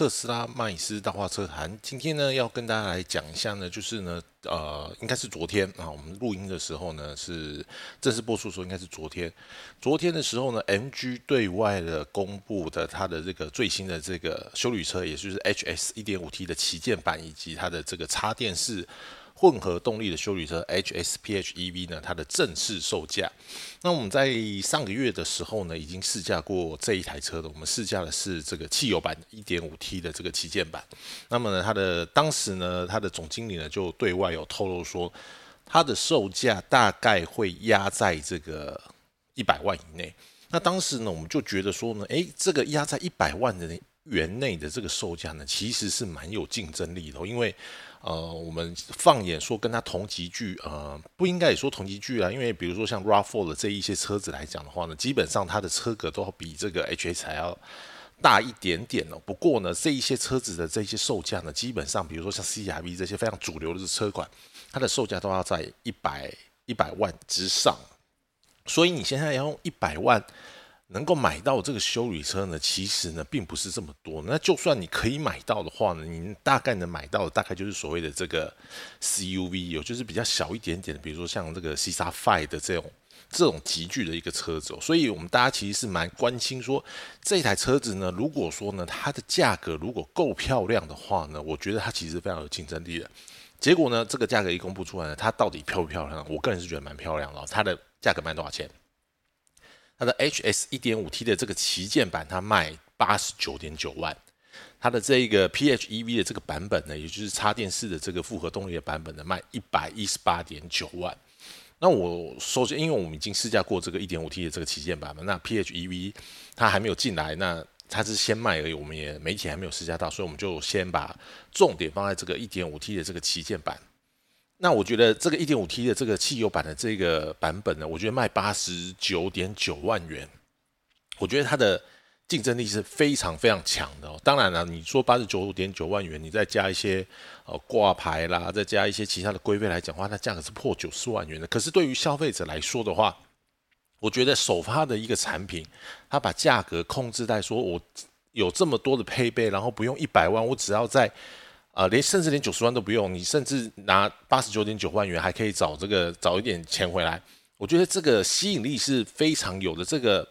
特斯拉麦斯大话车坛，今天呢要跟大家来讲一下呢，就是呢，呃，应该是昨天啊，我们录音的时候呢是正式播出的时候，应该是昨天。昨天的时候呢，MG 对外的公布的它的这个最新的这个修理车，也就是 HS 一点五 T 的旗舰版，以及它的这个插电式。混合动力的修理车 HS PHEV 呢，它的正式售价。那我们在上个月的时候呢，已经试驾过这一台车的。我们试驾的是这个汽油版 1.5T 的这个旗舰版。那么呢，它的当时呢，它的总经理呢就对外有透露说，它的售价大概会压在这个一百万以内。那当时呢，我们就觉得说呢，诶，这个压在一百万的元内的这个售价呢，其实是蛮有竞争力的，因为。呃，我们放眼说跟它同级距，呃，不应该也说同级距啊，因为比如说像 RAV4 的这一些车子来讲的话呢，基本上它的车格都比这个 HS 还要大一点点哦。不过呢，这一些车子的这些售价呢，基本上比如说像 CRV 这些非常主流的车款，它的售价都要在一百一百万之上，所以你现在要用一百万。能够买到这个修理车呢，其实呢并不是这么多。那就算你可以买到的话呢，你大概能买到的大概就是所谓的这个 CUV，有就是比较小一点点的，比如说像这个 C 叉 Five 的这种这种级距的一个车子。所以我们大家其实是蛮关心说，这台车子呢，如果说呢它的价格如果够漂亮的话呢，我觉得它其实非常有竞争力的。结果呢，这个价格一公布出来呢，它到底漂不漂亮？我个人是觉得蛮漂亮的。它的价格卖多少钱？它的 HS 一点五 T 的这个旗舰版，它卖八十九点九万。它的这个 PHEV 的这个版本呢，也就是插电式的这个复合动力的版本呢，卖一百一十八点九万。那我首先，因为我们已经试驾过这个一点五 T 的这个旗舰版本，那 PHEV 它还没有进来，那它是先卖而已，我们也媒体还没有试驾到，所以我们就先把重点放在这个一点五 T 的这个旗舰版。那我觉得这个一点五 T 的这个汽油版的这个版本呢，我觉得卖八十九点九万元，我觉得它的竞争力是非常非常强的。当然了，你说八十九点九万元，你再加一些呃挂牌啦，再加一些其他的规费来讲话，它价格是破九十万元的。可是对于消费者来说的话，我觉得首发的一个产品，它把价格控制在说我有这么多的配备，然后不用一百万，我只要在。啊，连甚至连九十万都不用，你甚至拿八十九点九万元还可以找这个找一点钱回来。我觉得这个吸引力是非常有的。这个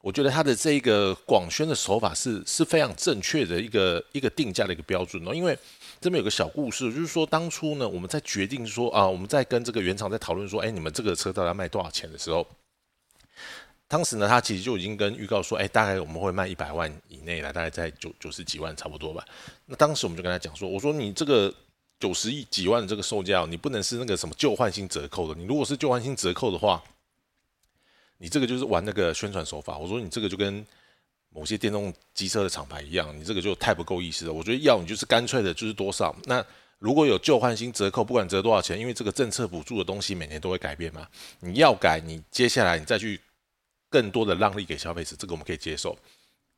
我觉得它的这个广宣的手法是是非常正确的一个一个定价的一个标准哦。因为这边有个小故事，就是说当初呢，我们在决定说啊，我们在跟这个原厂在讨论说，哎，你们这个车到底要卖多少钱的时候。当时呢，他其实就已经跟预告说，哎，大概我们会卖一百万以内了，大概在九九十几万差不多吧。那当时我们就跟他讲说，我说你这个九十亿几万的这个售价，你不能是那个什么旧换新折扣的。你如果是旧换新折扣的话，你这个就是玩那个宣传手法。我说你这个就跟某些电动机车的厂牌一样，你这个就太不够意思了。我觉得要你就是干脆的就是多少。那如果有旧换新折扣，不管折多少钱，因为这个政策补助的东西每年都会改变嘛。你要改，你接下来你再去。更多的让利给消费者，这个我们可以接受。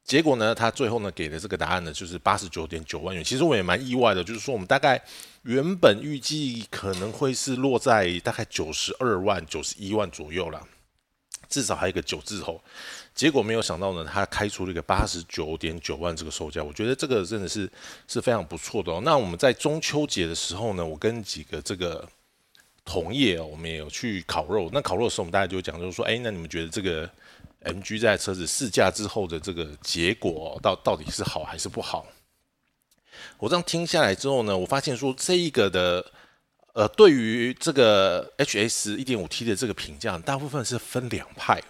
结果呢，他最后呢给的这个答案呢，就是八十九点九万元。其实我也蛮意外的，就是说我们大概原本预计可能会是落在大概九十二万、九十一万左右了，至少还有一个九字头。结果没有想到呢，他开出了一个八十九点九万这个售价，我觉得这个真的是是非常不错的哦。那我们在中秋节的时候呢，我跟几个这个。同业哦，我们也有去烤肉。那烤肉的时候，我们大家就讲，就是说，哎，那你们觉得这个 MG 这台车子试驾之后的这个结果，到到底是好还是不好？我这样听下来之后呢，我发现说，这一个的，呃，对于这个 HS 一点五 T 的这个评价，大部分是分两派。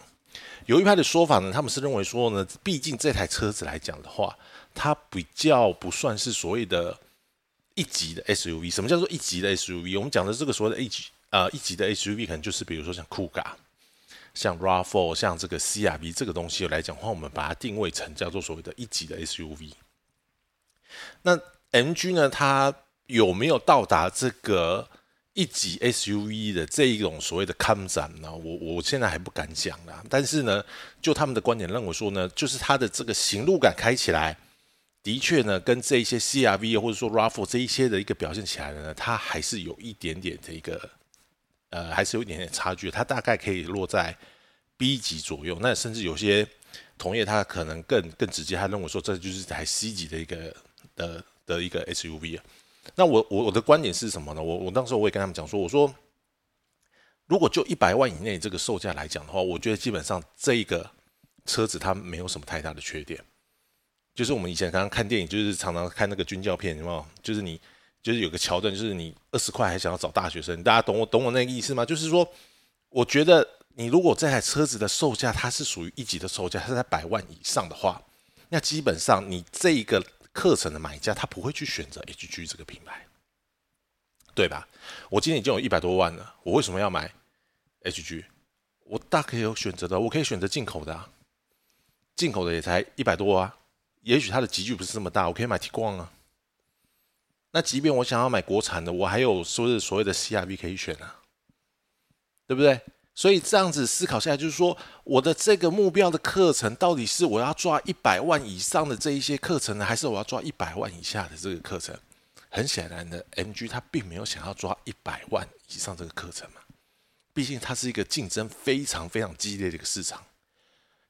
有一派的说法呢，他们是认为说呢，毕竟这台车子来讲的话，它比较不算是所谓的。一级的 SUV，什么叫做一级的 SUV？我们讲的这个所谓的一级呃一级的 SUV，可能就是比如说像酷咖、像 RAV4、像这个 CRV 这个东西来讲的话，我们把它定位成叫做所谓的一级的 SUV。那 MG 呢，它有没有到达这个一级 SUV 的这一种所谓的看展呢？我我现在还不敢讲啦。但是呢，就他们的观点认为说呢，就是它的这个行路感开起来。的确呢，跟这一些 CRV 或者说 RAV4 这一些的一个表现起来呢，它还是有一点点的一个，呃，还是有一点点差距。它大概可以落在 B 级左右，那甚至有些同业他可能更更直接，他认为说这就是台 C 级的一个的的一个 SUV 啊。那我我我的观点是什么呢？我我当时我也跟他们讲说，我说如果就一百万以内这个售价来讲的话，我觉得基本上这一个车子它没有什么太大的缺点。就是我们以前刚刚看电影，就是常常看那个军教片，有没有？就是你就是有个桥段，就是你二十块还想要找大学生，大家懂我懂我那个意思吗？就是说，我觉得你如果这台车子的售价它是属于一级的售价，它是在百万以上的话，那基本上你这一个。课程的买家他不会去选择 HG 这个品牌，对吧？我今年已经有一百多万了，我为什么要买 HG？我大可以有选择的，我可以选择进口的，进口的也才一百多啊。也许它的集聚不是这么大，我可以买 T 光啊。那即便我想要买国产的，我还有说是所谓的 CRV 可以选啊，对不对？所以这样子思考下来，就是说，我的这个目标的课程到底是我要抓一百万以上的这一些课程呢，还是我要抓一百万以下的这个课程？很显然的，MG 它并没有想要抓一百万以上这个课程嘛，毕竟它是一个竞争非常非常激烈的一个市场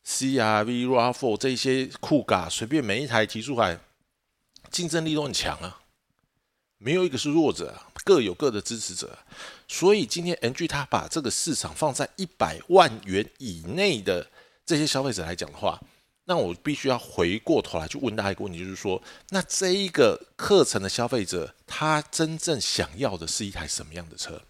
，CRV、RAV4 这些酷咖随便每一台提出来，竞争力都很强啊。没有一个是弱者，各有各的支持者。所以今天 NG 它把这个市场放在一百万元以内的这些消费者来讲的话，那我必须要回过头来去问大家一个问题，就是说，那这一个课程的消费者，他真正想要的是一台什么样的车？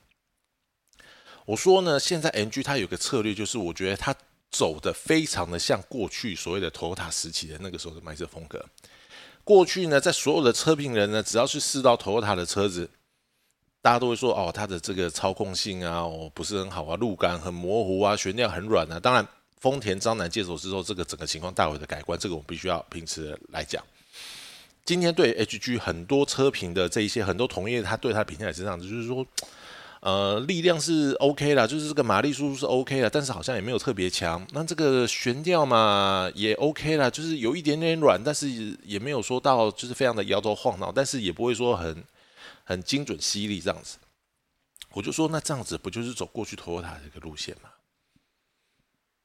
我说呢，现在 NG 它有个策略，就是我觉得它走的非常的像过去所谓的 Toyota 时期的那个时候的卖车风格。过去呢，在所有的车评人呢，只要去试到 Toyota 的车子，大家都会说哦，它的这个操控性啊，哦不是很好啊，路感很模糊啊，悬吊很软啊。当然，丰田张楠接手之后，这个整个情况大为的改观，这个我们必须要平时来讲。今天对 HG 很多车评的这一些很多同业，他对他的评价也是这样子，就是说。呃，力量是 OK 啦，就是这个马力输出是 OK 啦，但是好像也没有特别强。那这个悬吊嘛也 OK 啦，就是有一点点软，但是也没有说到就是非常的摇头晃脑，但是也不会说很很精准犀利这样子。我就说那这样子不就是走过去 Toyota 这个路线吗？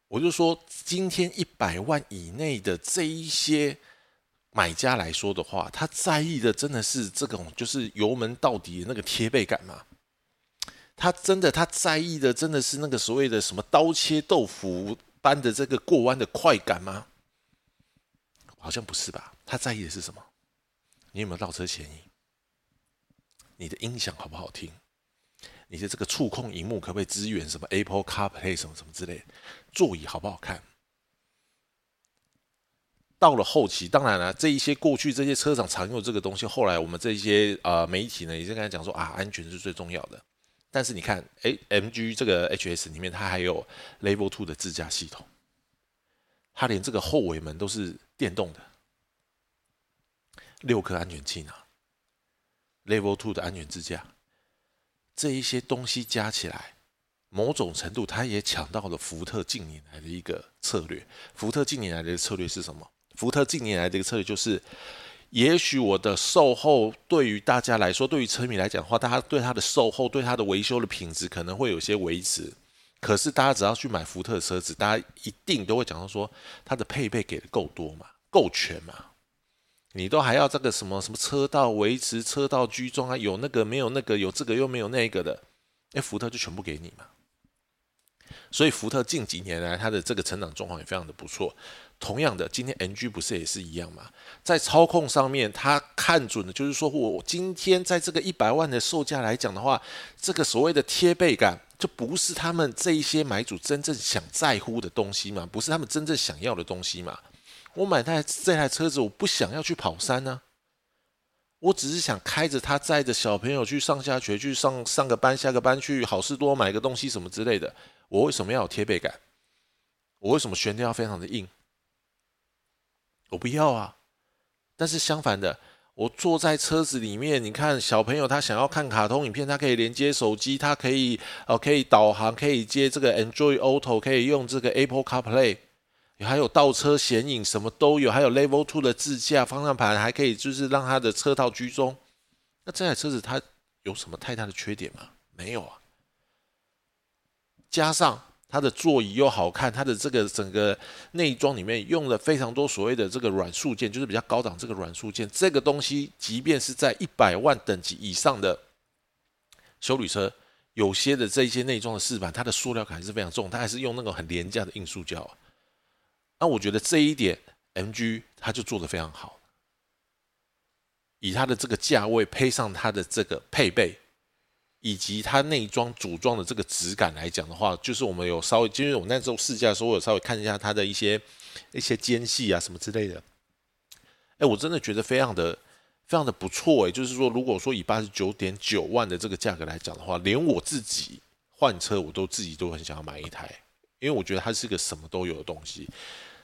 我就说今天一百万以内的这一些买家来说的话，他在意的真的是这种就是油门到底的那个贴背感吗？他真的，他在意的真的是那个所谓的什么刀切豆腐般的这个过弯的快感吗？好像不是吧？他在意的是什么？你有没有倒车嫌疑？你的音响好不好听？你的这个触控荧幕可不可以支援什么 Apple CarPlay 什么什么之类？座椅好不好看？到了后期，当然了，这一些过去这些车厂常用这个东西，后来我们这些呃媒体呢，也是跟他讲说啊，安全是最重要的。但是你看，哎，MG 这个 HS 里面它还有 Level Two 的自驾系统，它连这个后尾门都是电动的，六颗安全气囊，Level Two 的安全支架，这一些东西加起来，某种程度它也抢到了福特近年来的一个策略。福特近年来的策略是什么？福特近年来的一个策略就是。也许我的售后对于大家来说，对于车迷来讲的话，大家对它的售后、对它的维修的品质可能会有些维持。可是大家只要去买福特车子，大家一定都会讲到说，它的配备给的够多嘛，够全嘛。你都还要这个什么什么车道维持、车道居中啊，有那个没有那个，有这个又没有那个的，哎，福特就全部给你嘛。所以福特近几年来，它的这个成长状况也非常的不错。同样的，今天 NG 不是也是一样吗？在操控上面，他看准的就是说我今天在这个一百万的售价来讲的话，这个所谓的贴背感，就不是他们这一些买主真正想在乎的东西嘛？不是他们真正想要的东西嘛？我买台这台车子，我不想要去跑山呢，我只是想开着它载着小朋友去上下学，去上上个班、下个班，去好事多买个东西什么之类的。我为什么要有贴背感？我为什么悬吊要非常的硬？我不要啊！但是相反的，我坐在车子里面，你看小朋友他想要看卡通影片，他可以连接手机，他可以哦，可以导航，可以接这个 Android Auto，可以用这个 Apple CarPlay，还有倒车显影，什么都有，还有 Level Two 的自驾方向盘，还可以就是让他的车道居中。那这台车子它有什么太大的缺点吗？没有啊。加上它的座椅又好看，它的这个整个内装里面用了非常多所谓的这个软塑件，就是比较高档这个软塑件。这个东西，即便是在一百万等级以上的修旅车，有些的这一些内装的饰板，它的塑料感还是非常重，它还是用那种很廉价的硬塑胶。那我觉得这一点，MG 它就做的非常好，以它的这个价位配上它的这个配备。以及它内装组装的这个质感来讲的话，就是我们有稍微，就是我那时候试驾的时候，我有稍微看一下它的一些一些间隙啊什么之类的。哎，我真的觉得非常的非常的不错哎，就是说，如果说以八十九点九万的这个价格来讲的话，连我自己换车我都自己都很想要买一台，因为我觉得它是个什么都有的东西。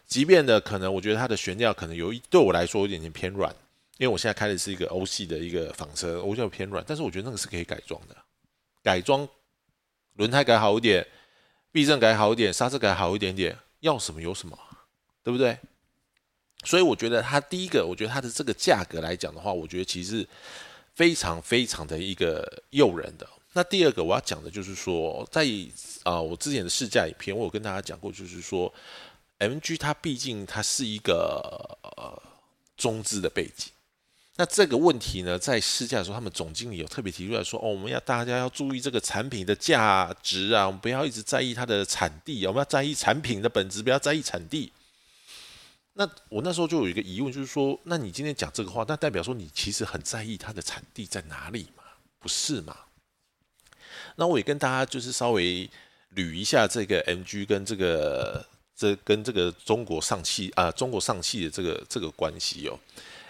即便的可能，我觉得它的悬吊可能有一对我来说有点点偏软，因为我现在开的是一个欧系的一个房车，我觉得偏软，但是我觉得那个是可以改装的。改装轮胎改好一点，避震改好一点，刹车改好一点点，要什么有什么，对不对？所以我觉得它第一个，我觉得它的这个价格来讲的话，我觉得其实非常非常的一个诱人的。那第二个我要讲的就是说，在啊我之前的试驾影片，我有跟大家讲过，就是说，MG 它毕竟它是一个呃中资的背景。那这个问题呢，在试驾的时候，他们总经理有特别提出来说：“哦，我们要大家要注意这个产品的价值啊，我们不要一直在意它的产地，我们要在意产品的本质，不要在意产地。”那我那时候就有一个疑问，就是说，那你今天讲这个话，那代表说你其实很在意它的产地在哪里嘛？不是嘛？那我也跟大家就是稍微捋一下这个 MG 跟这个这跟这个中国上汽啊，中国上汽的这个这个关系哦。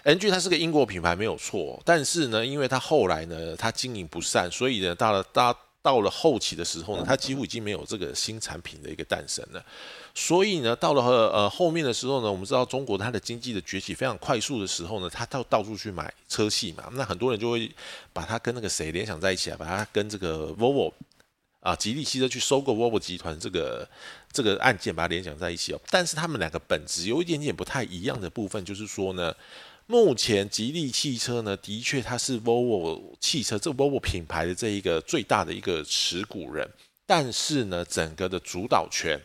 NG 它是个英国品牌没有错，但是呢，因为它后来呢，它经营不善，所以呢，到了大到了后期的时候呢，它几乎已经没有这个新产品的一个诞生了。所以呢，到了呃后面的时候呢，我们知道中国它的经济的崛起非常快速的时候呢，它到到处去买车系嘛，那很多人就会把它跟那个谁联想在一起啊，把它跟这个 Volvo 啊，吉利汽车去收购 Volvo 集团这个这个案件把它联想在一起哦。但是他们两个本质有一点点不太一样的部分，就是说呢。目前吉利汽车呢，的确它是 Volvo 汽车这 Volvo 品牌的这一个最大的一个持股人，但是呢，整个的主导权，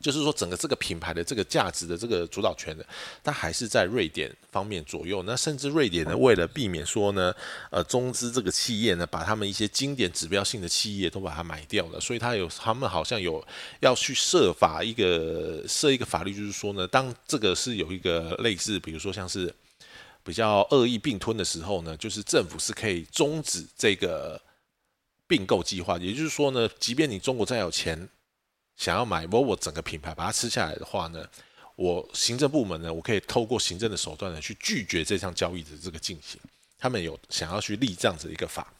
就是说整个这个品牌的这个价值的这个主导权的，它还是在瑞典方面左右。那甚至瑞典呢，为了避免说呢，呃，中资这个企业呢，把他们一些经典指标性的企业都把它买掉了，所以他有他们好像有要去设法一个设一个法律，就是说呢，当这个是有一个类似，比如说像是。比较恶意并吞的时候呢，就是政府是可以终止这个并购计划。也就是说呢，即便你中国再有钱，想要买 Volvo 整个品牌把它吃下来的话呢，我行政部门呢，我可以透过行政的手段呢去拒绝这项交易的这个进行。他们有想要去立这样子一个法，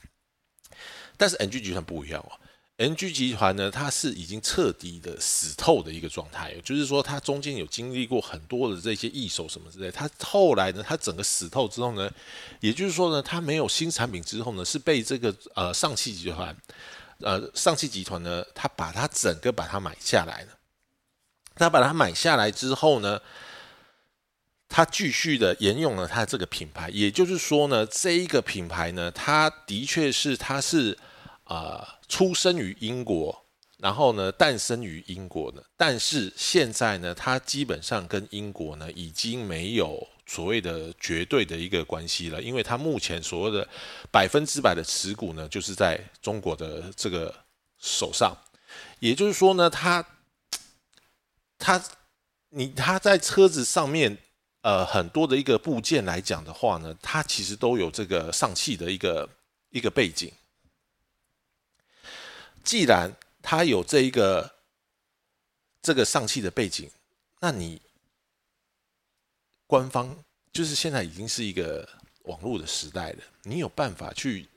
但是 NG 集团不一样哦。NG 集团呢，它是已经彻底的死透的一个状态，就是说它中间有经历过很多的这些易手什么之类，它后来呢，它整个死透之后呢，也就是说呢，它没有新产品之后呢，是被这个呃上汽集团，呃上汽集团呢，它把它整个把它买下来了，它把它买下来之后呢，它继续的沿用了它这个品牌，也就是说呢，这一个品牌呢，它的确是它是。啊，出生于英国，然后呢，诞生于英国的，但是现在呢，他基本上跟英国呢已经没有所谓的绝对的一个关系了，因为他目前所谓的百分之百的持股呢，就是在中国的这个手上，也就是说呢，他他，你他在车子上面，呃，很多的一个部件来讲的话呢，它其实都有这个上汽的一个一个背景。既然他有这一个这个上汽的背景，那你官方就是现在已经是一个网络的时代了，你有办法去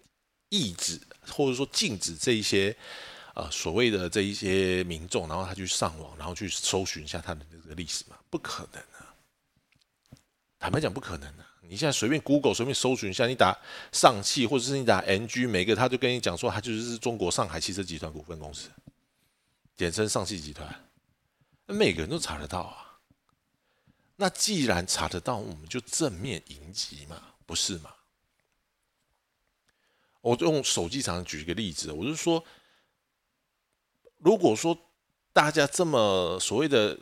抑制或者说禁止这一些呃所谓的这一些民众，然后他去上网，然后去搜寻一下他的这个历史吗？不可能啊！坦白讲，不可能啊！你现在随便 Google 随便搜寻一下，你打上汽或者是你打 NG，每个他就跟你讲说，他就是中国上海汽车集团股份公司，简称上汽集团，每个人都查得到啊。那既然查得到，我们就正面迎击嘛，不是吗？我用手机厂举一个例子，我是说，如果说大家这么所谓的，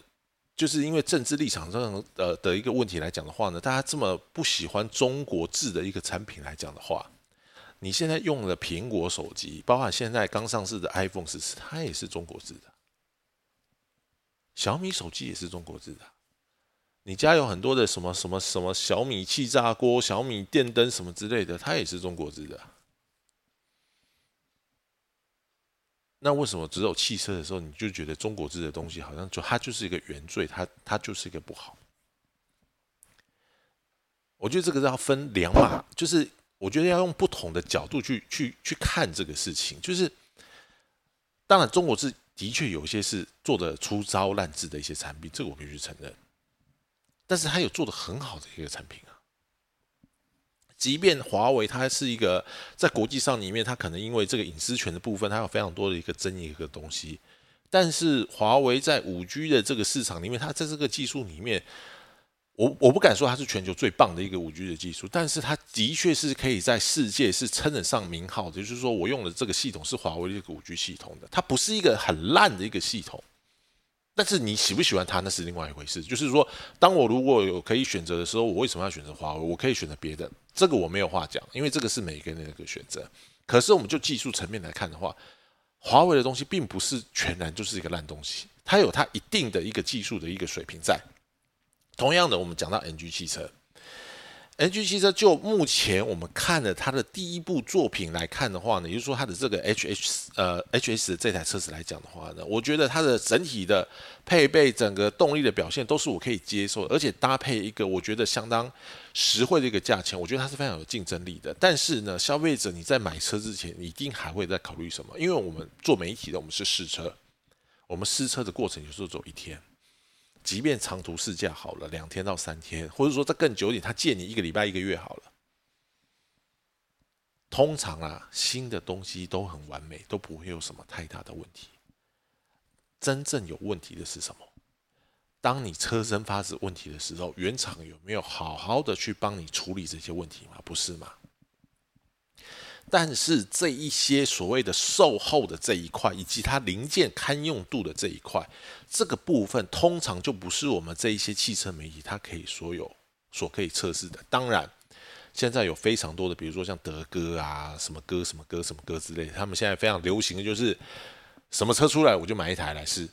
就是因为政治立场上呃的一个问题来讲的话呢，大家这么不喜欢中国制的一个产品来讲的话，你现在用的苹果手机，包括现在刚上市的 iPhone 十四，它也是中国制的；小米手机也是中国制的。你家有很多的什么什么什么小米气炸锅、小米电灯什么之类的，它也是中国制的。那为什么只有汽车的时候，你就觉得中国制的东西好像就它就是一个原罪，它它就是一个不好？我觉得这个是要分两码，就是我觉得要用不同的角度去去去看这个事情。就是当然，中国制的确有些是做的粗糙烂制的一些产品，这个我必须承认。但是它有做的很好的一个产品啊，即便华为它是一个在国际上里面，它可能因为这个隐私权的部分，它有非常多的一个争议一个东西。但是华为在五 G 的这个市场里面，它在这个技术里面，我我不敢说它是全球最棒的一个五 G 的技术，但是它的确是可以在世界是称得上名号的。就是说我用的这个系统是华为的一个五 G 系统的，它不是一个很烂的一个系统。但是你喜不喜欢它，那是另外一回事。就是说，当我如果有可以选择的时候，我为什么要选择华为？我可以选择别的，这个我没有话讲，因为这个是每个人的一个选择。可是，我们就技术层面来看的话，华为的东西并不是全然就是一个烂东西，它有它一定的一个技术的一个水平在。同样的，我们讲到 NG 汽车。NG 汽车就目前我们看了它的第一部作品来看的话呢，也就是说它的这个 HH 呃 HS 这台车子来讲的话呢，我觉得它的整体的配备、整个动力的表现都是我可以接受，而且搭配一个我觉得相当实惠的一个价钱，我觉得它是非常有竞争力的。但是呢，消费者你在买车之前，你一定还会在考虑什么？因为我们做媒体的，我们是试车，我们试车的过程有时候走一天。即便长途试驾好了，两天到三天，或者说再更久一点，他借你一个礼拜、一个月好了。通常啊，新的东西都很完美，都不会有什么太大的问题。真正有问题的是什么？当你车身发生问题的时候，原厂有没有好好的去帮你处理这些问题吗？不是吗？但是这一些所谓的售后的这一块，以及它零件堪用度的这一块，这个部分通常就不是我们这一些汽车媒体它可以所有所可以测试的。当然，现在有非常多的，比如说像德哥啊，什么哥什么哥什么哥之类的，他们现在非常流行的就是什么车出来我就买一台来试。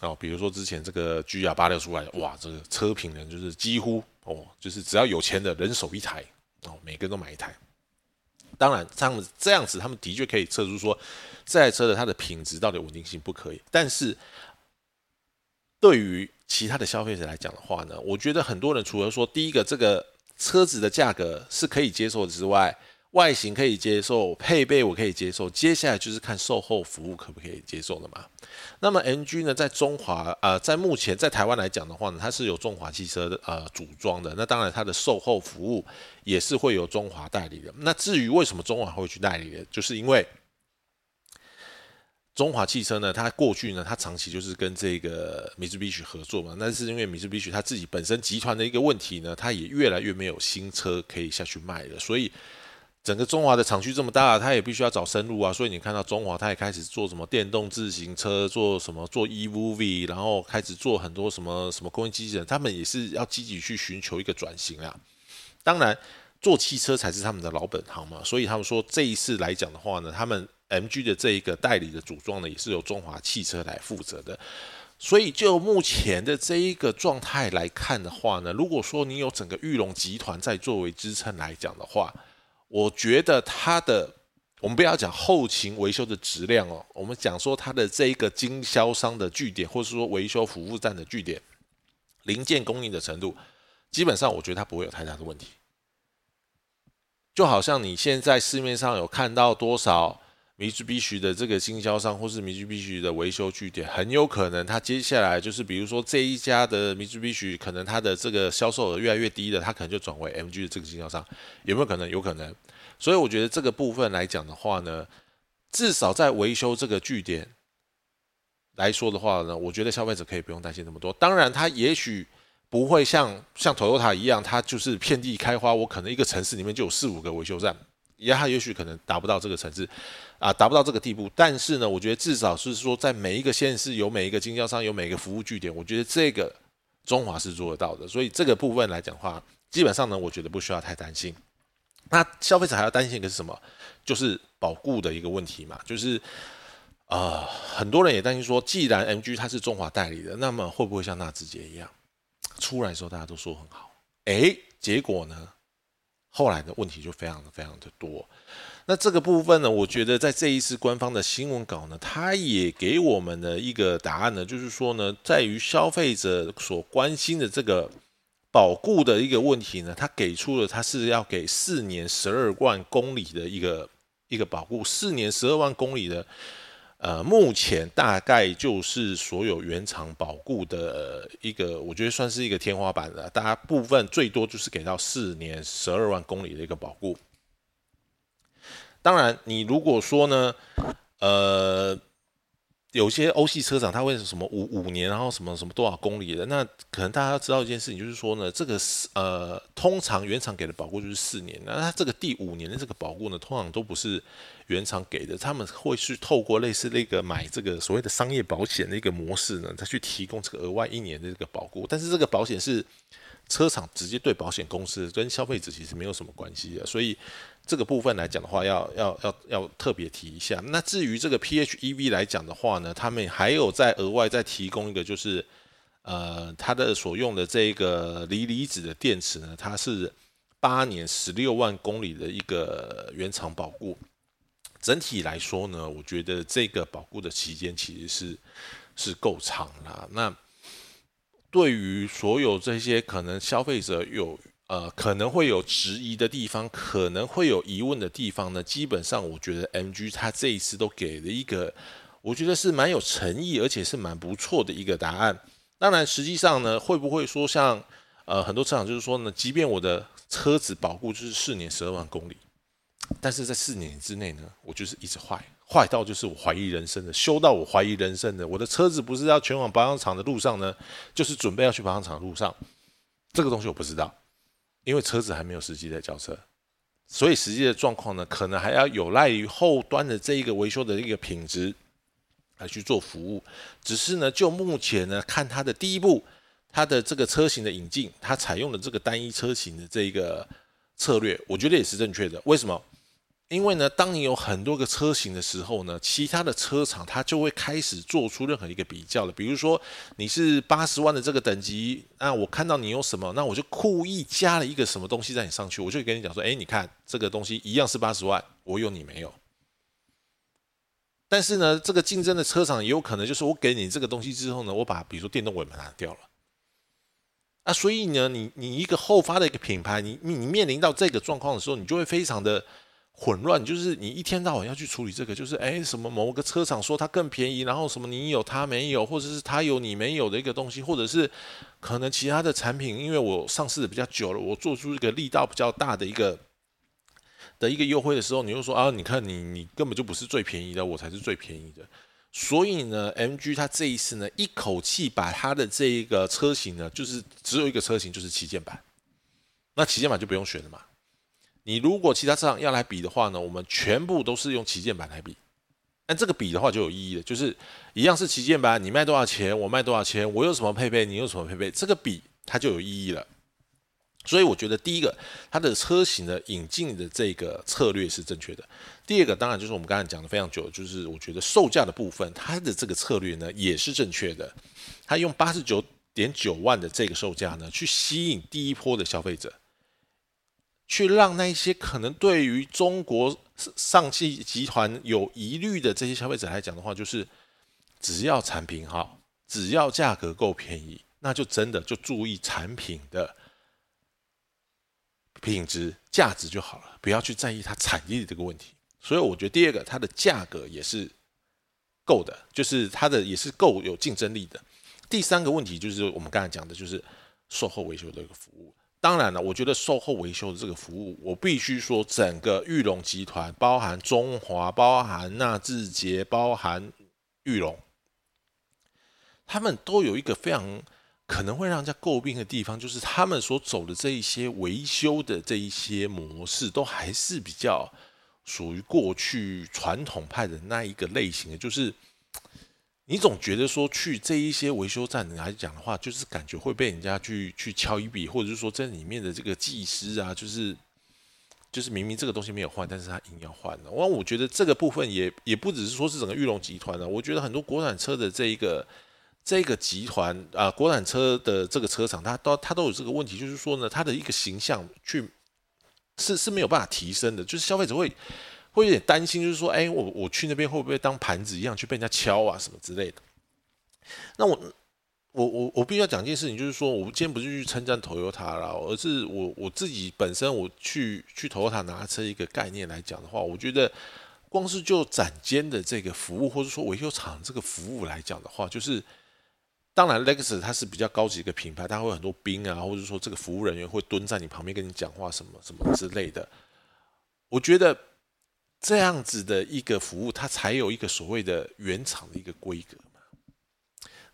哦，比如说之前这个 G R 八六出来，哇，这个车评人就是几乎哦，就是只要有钱的人手一台哦，每个人都买一台。当然，他们这样子，他们的确可以测出说这台车的它的品质到底稳定性不可以。但是，对于其他的消费者来讲的话呢，我觉得很多人除了说第一个这个车子的价格是可以接受之外，外形可以接受，配备我可以接受，接下来就是看售后服务可不可以接受了嘛。那么 NG 呢，在中华呃，在目前在台湾来讲的话呢，它是有中华汽车的呃组装的，那当然它的售后服务也是会有中华代理的。那至于为什么中华会去代理的，就是因为中华汽车呢，它过去呢，它长期就是跟这个米兹必须合作嘛，那是因为米兹必须它自己本身集团的一个问题呢，它也越来越没有新车可以下去卖了，所以。整个中华的厂区这么大，它也必须要找生路啊，所以你看到中华，它也开始做什么电动自行车，做什么做 EVV，然后开始做很多什么什么工业机器人，他们也是要积极去寻求一个转型啊。当然，做汽车才是他们的老本行嘛，所以他们说这一次来讲的话呢，他们 MG 的这一个代理的组装呢，也是由中华汽车来负责的。所以就目前的这一个状态来看的话呢，如果说你有整个玉龙集团在作为支撑来讲的话，我觉得它的，我们不要讲后勤维修的质量哦，我们讲说它的这一个经销商的据点，或者说维修服务站的据点，零件供应的程度，基本上我觉得它不会有太大的问题。就好像你现在市面上有看到多少米珠必须的这个经销商，或是米珠必须的维修据点，很有可能它接下来就是比如说这一家的米珠必须，可能它的这个销售额越来越低了，它可能就转为 MG 的这个经销商，有没有可能？有可能。所以我觉得这个部分来讲的话呢，至少在维修这个据点来说的话呢，我觉得消费者可以不用担心那么多。当然，它也许不会像像 Toyota 一样，它就是遍地开花，我可能一个城市里面就有四五个维修站。也它也许可能达不到这个层次啊，达不到这个地步。但是呢，我觉得至少是说，在每一个县市有每一个经销商有每一个服务据点，我觉得这个中华是做得到的。所以这个部分来讲话，基本上呢，我觉得不需要太担心。那消费者还要担心一个是什么？就是保固的一个问题嘛，就是啊，很多人也担心说，既然 MG 它是中华代理的，那么会不会像纳智捷一样，出来的时候大家都说很好，诶，结果呢，后来的问题就非常的非常的多。那这个部分呢，我觉得在这一次官方的新闻稿呢，它也给我们的一个答案呢，就是说呢，在于消费者所关心的这个。保固的一个问题呢，他给出了他是要给四年十二万公里的一个一个保固，四年十二万公里的，呃，目前大概就是所有原厂保固的一个，我觉得算是一个天花板了。大家部分最多就是给到四年十二万公里的一个保固。当然，你如果说呢，呃。有些欧系车厂，它会什么五五年，然后什么什么多少公里的？那可能大家知道一件事情，就是说呢，这个是呃，通常原厂给的保固就是四年，那它这个第五年的这个保固呢，通常都不是原厂给的，他们会去透过类似那个买这个所谓的商业保险的一个模式呢，再去提供这个额外一年的这个保固，但是这个保险是车厂直接对保险公司，跟消费者其实没有什么关系的，所以。这个部分来讲的话，要要要要特别提一下。那至于这个 PHEV 来讲的话呢，他们还有再额外再提供一个，就是呃，它的所用的这个锂离子的电池呢，它是八年十六万公里的一个原厂保固。整体来说呢，我觉得这个保固的期间其实是是够长了。那对于所有这些可能消费者有。呃，可能会有质疑的地方，可能会有疑问的地方呢。基本上，我觉得 MG 它这一次都给了一个，我觉得是蛮有诚意，而且是蛮不错的一个答案。当然，实际上呢，会不会说像呃很多车厂就是说呢，即便我的车子保固就是四年十二万公里，但是在四年之内呢，我就是一直坏，坏到就是我怀疑人生的，修到我怀疑人生的。我的车子不是要前往保养厂的路上呢，就是准备要去保养厂的路上，这个东西我不知道。因为车子还没有实际在交车，所以实际的状况呢，可能还要有赖于后端的这一个维修的一个品质来去做服务。只是呢，就目前呢，看它的第一步，它的这个车型的引进，它采用的这个单一车型的这一个策略，我觉得也是正确的。为什么？因为呢，当你有很多个车型的时候呢，其他的车厂它就会开始做出任何一个比较了。比如说你是八十万的这个等级，那我看到你有什么，那我就故意加了一个什么东西在你上去，我就跟你讲说，哎，你看这个东西一样是八十万，我有你没有。但是呢，这个竞争的车厂也有可能就是我给你这个东西之后呢，我把比如说电动尾门拿掉了。啊所以呢，你你一个后发的一个品牌，你你面临到这个状况的时候，你就会非常的。混乱就是你一天到晚要去处理这个，就是哎，什么某个车厂说它更便宜，然后什么你有它没有，或者是它有你没有的一个东西，或者是可能其他的产品，因为我上市的比较久了，我做出一个力道比较大的一个的一个优惠的时候，你又说啊，你看你你根本就不是最便宜的，我才是最便宜的。所以呢，MG 它这一次呢，一口气把它的这一个车型呢，就是只有一个车型，就是旗舰版。那旗舰版就不用选了嘛。你如果其他车厂要来比的话呢，我们全部都是用旗舰版来比，那这个比的话就有意义了，就是一样是旗舰版，你卖多少钱，我卖多少钱，我有什么配备，你有什么配备，这个比它就有意义了。所以我觉得第一个，它的车型的引进的这个策略是正确的。第二个，当然就是我们刚才讲的非常久，就是我觉得售价的部分，它的这个策略呢也是正确的。它用八十九点九万的这个售价呢，去吸引第一波的消费者。去让那些可能对于中国上汽集团有疑虑的这些消费者来讲的话，就是只要产品好，只要价格够便宜，那就真的就注意产品的品质、价值就好了，不要去在意它产地的这个问题。所以我觉得第二个，它的价格也是够的，就是它的也是够有竞争力的。第三个问题就是我们刚才讲的，就是售后维修的一个服务。当然了，我觉得售后维修的这个服务，我必须说，整个玉龙集团，包含中华，包含纳智捷，包含玉龙，他们都有一个非常可能会让人家诟病的地方，就是他们所走的这一些维修的这一些模式，都还是比较属于过去传统派的那一个类型的，就是你总觉得说去这一些维修站来讲的话，就是感觉会被人家去去敲一笔，或者是说这里面的这个技师啊，就是就是明明这个东西没有换，但是他硬要换的。我我觉得这个部分也也不只是说是整个玉龙集团的，我觉得很多国产车的这一个这个集团啊，国产车的这个车厂，它都它都有这个问题，就是说呢，它的一个形象去。是是没有办法提升的，就是消费者会会有点担心，就是说，哎，我我去那边会不会当盘子一样去被人家敲啊什么之类的？那我我我我必须要讲一件事情，就是说，我今天不是去称赞 Toyota 啦，而是我我自己本身我去去 Toyota 拿车一个概念来讲的话，我觉得光是就展间的这个服务，或者说维修厂这个服务来讲的话，就是。当然，Lexus 它是比较高级一个品牌，它会有很多兵啊，或者说这个服务人员会蹲在你旁边跟你讲话什么什么之类的。我觉得这样子的一个服务，它才有一个所谓的原厂的一个规格嘛。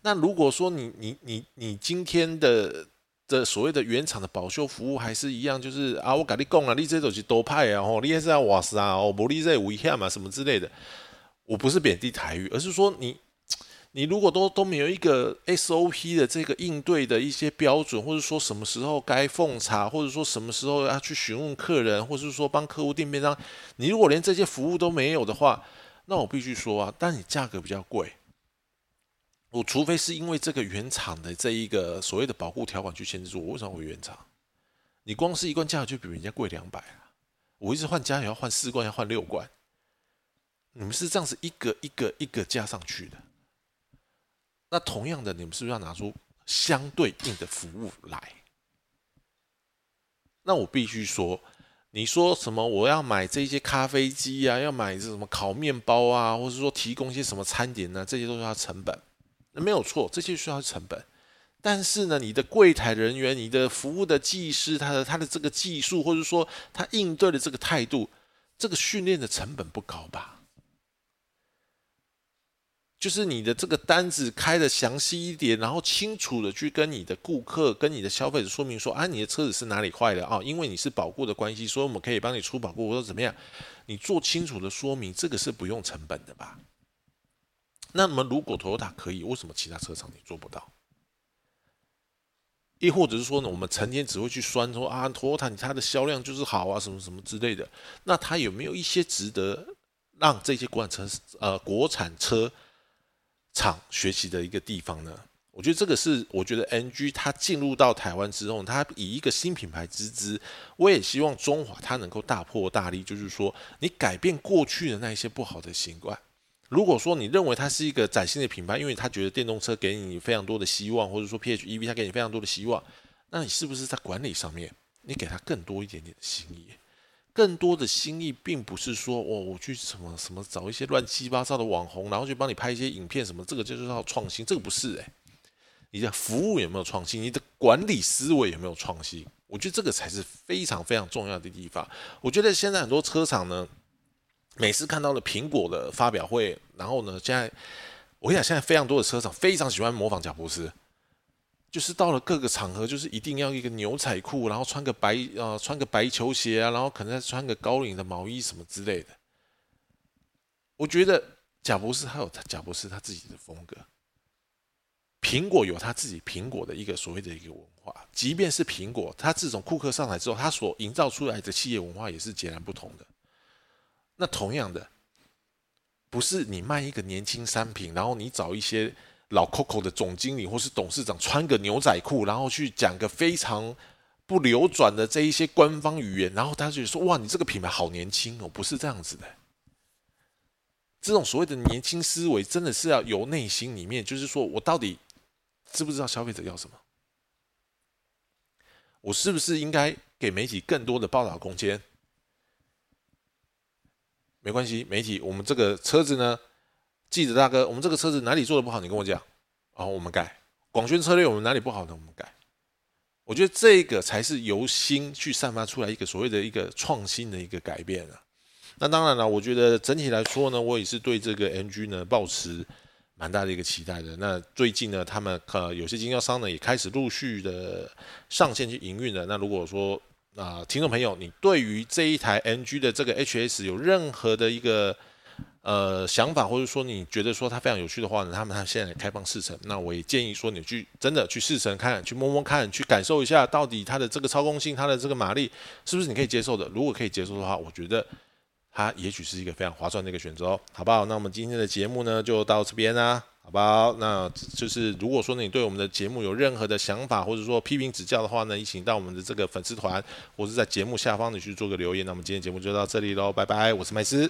那如果说你你你你今天的的所谓的原厂的保修服务还是一样，就是啊，我跟你讲啊，你这东西多派啊，吼，你也是要瓦斯啊，我，不，你这危险嘛，什么之类的。我不是贬低台语，而是说你。你如果都都没有一个 SOP 的这个应对的一些标准，或者说什么时候该奉茶，或者说什么时候要去询问客人，或者是说帮客户订便当，你如果连这些服务都没有的话，那我必须说啊，但你价格比较贵，我除非是因为这个原厂的这一个所谓的保护条款去限制住我，为什么会原厂？你光是一罐价格就比人家贵两百啊！我一直换加油要换四罐，要换六罐，你们是这样子一个一个一个加上去的。那同样的，你们是不是要拿出相对应的服务来？那我必须说，你说什么？我要买这些咖啡机啊，要买这什么烤面包啊，或者说提供一些什么餐点呢？这些都是要成本，没有错，这些需要成本。但是呢，你的柜台人员、你的服务的技师，他的他的这个技术，或者说他应对的这个态度，这个训练的成本不高吧？就是你的这个单子开的详细一点，然后清楚的去跟你的顾客、跟你的消费者说明说，啊，你的车子是哪里坏的啊？因为你是保固的关系，所以我们可以帮你出保固，或者怎么样？你做清楚的说明，这个是不用成本的吧？那么如果 Toyota 可以，为什么其他车厂你做不到？亦或者是说呢，我们成天只会去酸说啊，Toyota 它的销量就是好啊，什么什么之类的，那它有没有一些值得让这些国产车呃国产车？厂学习的一个地方呢，我觉得这个是我觉得 NG 它进入到台湾之后，它以一个新品牌之姿，我也希望中华它能够大破大立，就是说你改变过去的那一些不好的习惯。如果说你认为它是一个崭新的品牌，因为他觉得电动车给你非常多的希望，或者说 PHEV 它给你非常多的希望，那你是不是在管理上面你给他更多一点点的心意？更多的心意，并不是说哦，我去什么什么找一些乱七八糟的网红，然后去帮你拍一些影片什么，这个就是要创新，这个不是诶，你的服务有没有创新？你的管理思维有没有创新？我觉得这个才是非常非常重要的地方。我觉得现在很多车厂呢，每次看到了苹果的发表会，然后呢，现在我跟你讲，现在非常多的车厂非常喜欢模仿贾博斯。就是到了各个场合，就是一定要一个牛仔裤，然后穿个白呃穿个白球鞋啊，然后可能再穿个高领的毛衣什么之类的。我觉得贾博士他有他贾博士他自己的风格，苹果有他自己苹果的一个所谓的一个文化，即便是苹果，他自从库克上来之后，他所营造出来的企业文化也是截然不同的。那同样的，不是你卖一个年轻商品，然后你找一些。老 Coco 的总经理或是董事长穿个牛仔裤，然后去讲个非常不流转的这一些官方语言，然后他就说：“哇，你这个品牌好年轻哦！”不是这样子的，这种所谓的年轻思维，真的是要由内心里面，就是说我到底知不知道消费者要什么？我是不是应该给媒体更多的报道空间？没关系，媒体，我们这个车子呢？记者大哥，我们这个车子哪里做的不好？你跟我讲，然后我们改。广宣策略我们哪里不好呢？我们改。我觉得这个才是由心去散发出来一个所谓的一个创新的一个改变啊。那当然了，我觉得整体来说呢，我也是对这个 NG 呢抱持蛮大的一个期待的。那最近呢，他们呃有些经销商呢也开始陆续的上线去营运了。那如果说啊，听众朋友，你对于这一台 NG 的这个 HS 有任何的一个呃想法，或者说你觉得说它非常有趣的话呢，他们它现在开放试乘，那我也建议说你去真的去试乘看，去摸摸看，去感受一下到底它的这个操控性，它的这个马力是不是你可以接受的。如果可以接受的话，我觉得它也许是一个非常划算的一个选择哦，好不好？那我们今天的节目呢就到这边啦。好吧，那就是如果说你对我们的节目有任何的想法，或者说批评指教的话呢，也请到我们的这个粉丝团，或是在节目下方你去做个留言。那我们今天节目就到这里喽，拜拜，我是麦斯。